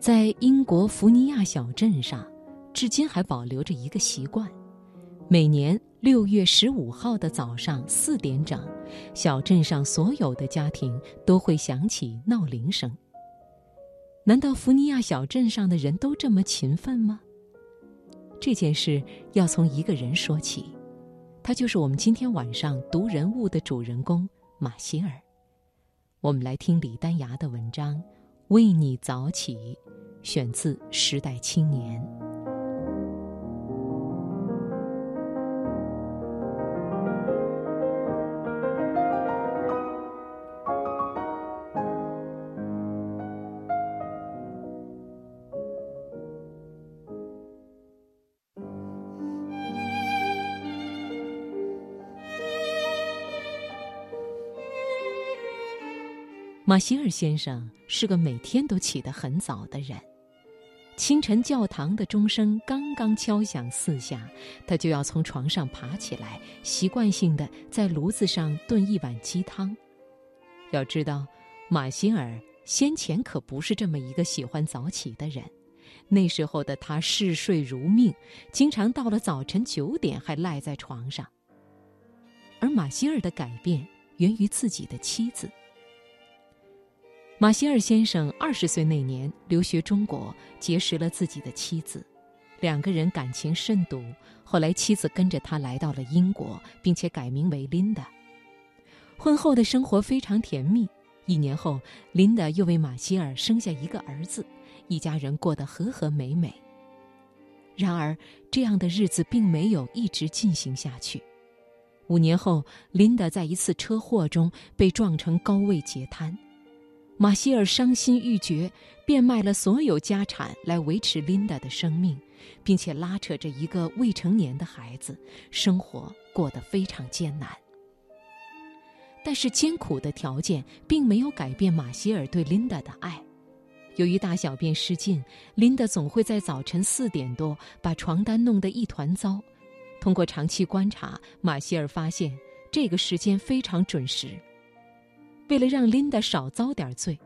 在英国福尼亚小镇上，至今还保留着一个习惯：每年六月十五号的早上四点整，小镇上所有的家庭都会响起闹铃声。难道福尼亚小镇上的人都这么勤奋吗？这件事要从一个人说起，他就是我们今天晚上读人物的主人公马歇尔。我们来听李丹芽的文章。为你早起，选自《时代青年》。马歇尔先生是个每天都起得很早的人。清晨教堂的钟声刚刚敲响四下，他就要从床上爬起来，习惯性的在炉子上炖一碗鸡汤。要知道，马歇尔先前可不是这么一个喜欢早起的人。那时候的他嗜睡如命，经常到了早晨九点还赖在床上。而马歇尔的改变源于自己的妻子。马歇尔先生二十岁那年留学中国，结识了自己的妻子，两个人感情甚笃。后来妻子跟着他来到了英国，并且改名为琳达。婚后的生活非常甜蜜。一年后，琳达又为马歇尔生下一个儿子，一家人过得和和美美。然而，这样的日子并没有一直进行下去。五年后，琳达在一次车祸中被撞成高位截瘫。马歇尔伤心欲绝，变卖了所有家产来维持琳达的生命，并且拉扯着一个未成年的孩子，生活过得非常艰难。但是艰苦的条件并没有改变马歇尔对琳达的爱。由于大小便失禁，琳达总会在早晨四点多把床单弄得一团糟。通过长期观察，马歇尔发现这个时间非常准时。为了让琳达少遭点罪，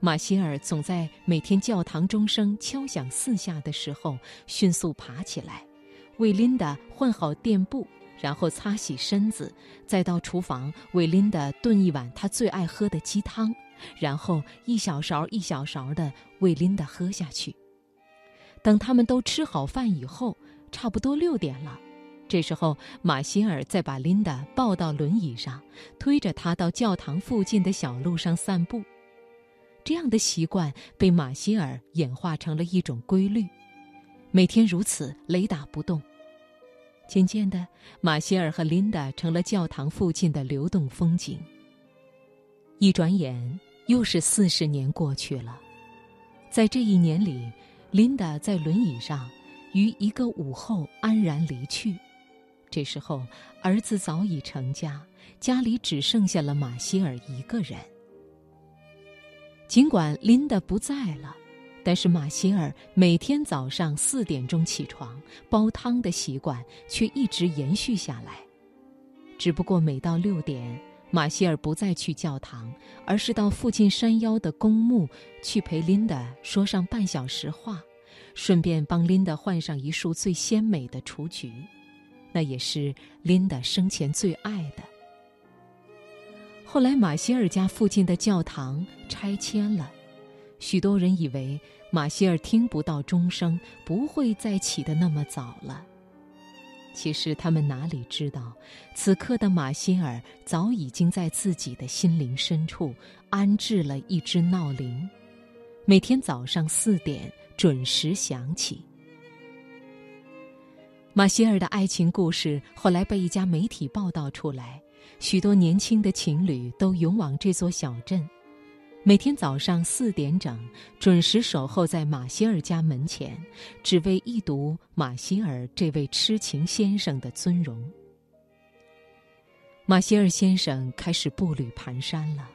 马歇尔总在每天教堂钟声敲响四下的时候迅速爬起来，为琳达换好垫布，然后擦洗身子，再到厨房为琳达炖一碗她最爱喝的鸡汤，然后一小勺一小勺的为琳达喝下去。等他们都吃好饭以后，差不多六点了。这时候，马歇尔再把琳达抱到轮椅上，推着她到教堂附近的小路上散步。这样的习惯被马歇尔演化成了一种规律，每天如此雷打不动。渐渐的，马歇尔和琳达成了教堂附近的流动风景。一转眼，又是四十年过去了。在这一年里，琳达在轮椅上，于一个午后安然离去。这时候，儿子早已成家，家里只剩下了马歇尔一个人。尽管琳达不在了，但是马歇尔每天早上四点钟起床煲汤的习惯却一直延续下来。只不过每到六点，马歇尔不再去教堂，而是到附近山腰的公墓去陪琳达说上半小时话，顺便帮琳达换上一束最鲜美的雏菊。那也是琳达生前最爱的。后来，马歇尔家附近的教堂拆迁了，许多人以为马歇尔听不到钟声，不会再起得那么早了。其实，他们哪里知道，此刻的马歇尔早已经在自己的心灵深处安置了一只闹铃，每天早上四点准时响起。马歇尔的爱情故事后来被一家媒体报道出来，许多年轻的情侣都涌往这座小镇，每天早上四点整准时守候在马歇尔家门前，只为一睹马歇尔这位痴情先生的尊容。马歇尔先生开始步履蹒跚了，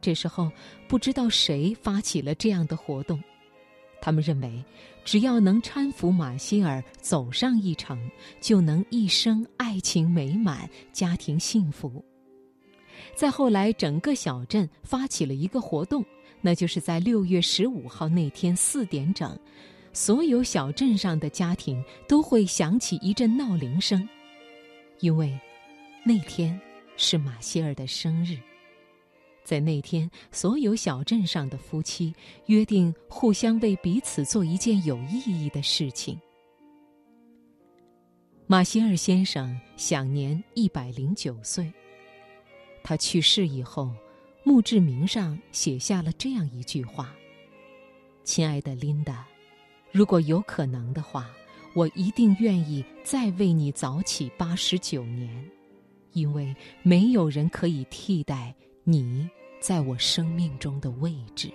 这时候不知道谁发起了这样的活动。他们认为，只要能搀扶马歇尔走上一程，就能一生爱情美满，家庭幸福。再后来，整个小镇发起了一个活动，那就是在六月十五号那天四点整，所有小镇上的家庭都会响起一阵闹铃声，因为那天是马歇尔的生日。在那天，所有小镇上的夫妻约定互相为彼此做一件有意义的事情。马歇尔先生享年一百零九岁。他去世以后，墓志铭上写下了这样一句话：“亲爱的琳达，如果有可能的话，我一定愿意再为你早起八十九年，因为没有人可以替代。”你在我生命中的位置。